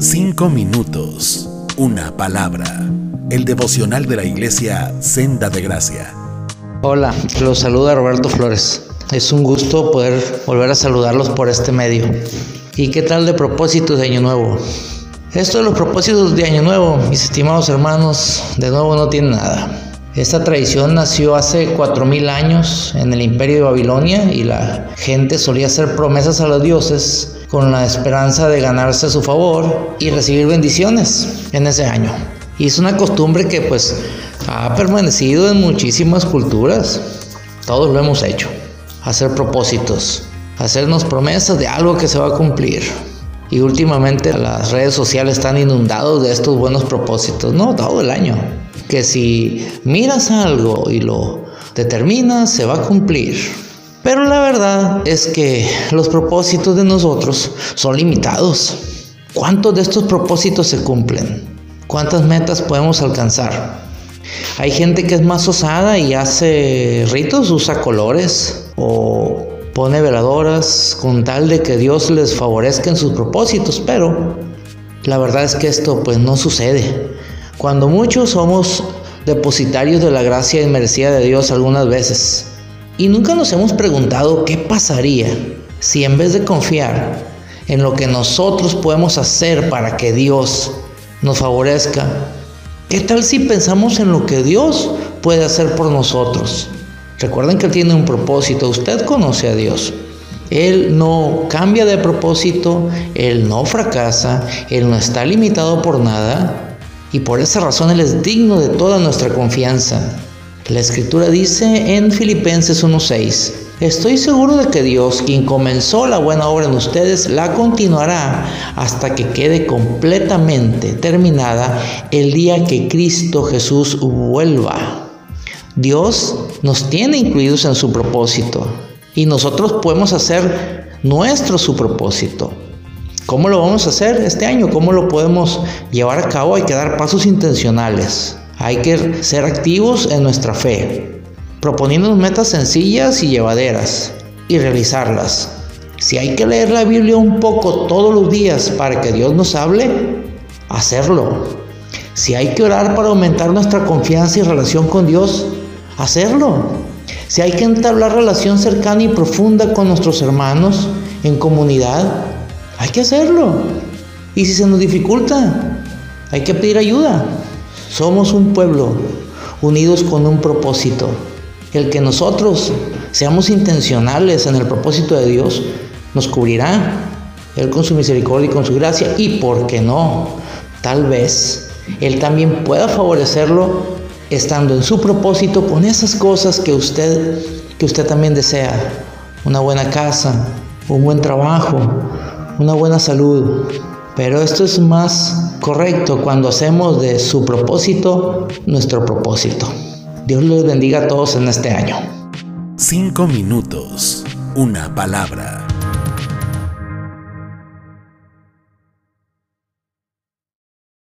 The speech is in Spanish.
Cinco minutos, una palabra. El devocional de la iglesia Senda de Gracia. Hola, los saluda Roberto Flores. Es un gusto poder volver a saludarlos por este medio. ¿Y qué tal de propósitos de Año Nuevo? Esto de los propósitos de Año Nuevo, mis estimados hermanos, de nuevo no tiene nada. Esta tradición nació hace 4.000 años en el imperio de Babilonia y la gente solía hacer promesas a los dioses con la esperanza de ganarse su favor y recibir bendiciones en ese año. Y es una costumbre que pues ha permanecido en muchísimas culturas. Todos lo hemos hecho. Hacer propósitos, hacernos promesas de algo que se va a cumplir. Y últimamente las redes sociales están inundados de estos buenos propósitos, no todo el año. Que si miras algo y lo determinas, se va a cumplir. Pero la verdad es que los propósitos de nosotros son limitados. ¿Cuántos de estos propósitos se cumplen? ¿Cuántas metas podemos alcanzar? Hay gente que es más osada y hace ritos, usa colores o pone veladoras con tal de que Dios les favorezca en sus propósitos, pero la verdad es que esto pues no sucede. Cuando muchos somos depositarios de la gracia inmerecida de Dios algunas veces, y nunca nos hemos preguntado qué pasaría si en vez de confiar en lo que nosotros podemos hacer para que Dios nos favorezca, ¿qué tal si pensamos en lo que Dios puede hacer por nosotros? Recuerden que Él tiene un propósito, usted conoce a Dios. Él no cambia de propósito, Él no fracasa, Él no está limitado por nada y por esa razón Él es digno de toda nuestra confianza. La escritura dice en Filipenses 1:6, Estoy seguro de que Dios, quien comenzó la buena obra en ustedes, la continuará hasta que quede completamente terminada el día que Cristo Jesús vuelva. Dios nos tiene incluidos en su propósito y nosotros podemos hacer nuestro su propósito. ¿Cómo lo vamos a hacer este año? ¿Cómo lo podemos llevar a cabo? Hay que dar pasos intencionales. Hay que ser activos en nuestra fe, proponiendo metas sencillas y llevaderas y realizarlas. Si hay que leer la Biblia un poco todos los días para que Dios nos hable, hacerlo. Si hay que orar para aumentar nuestra confianza y relación con Dios, hacerlo. Si hay que entablar relación cercana y profunda con nuestros hermanos en comunidad, hay que hacerlo. Y si se nos dificulta, hay que pedir ayuda. Somos un pueblo unidos con un propósito. El que nosotros seamos intencionales en el propósito de Dios nos cubrirá. Él con su misericordia y con su gracia. Y por qué no, tal vez Él también pueda favorecerlo estando en su propósito con esas cosas que usted, que usted también desea. Una buena casa, un buen trabajo, una buena salud, pero esto es más correcto cuando hacemos de su propósito nuestro propósito. Dios les bendiga a todos en este año. Cinco minutos, una palabra.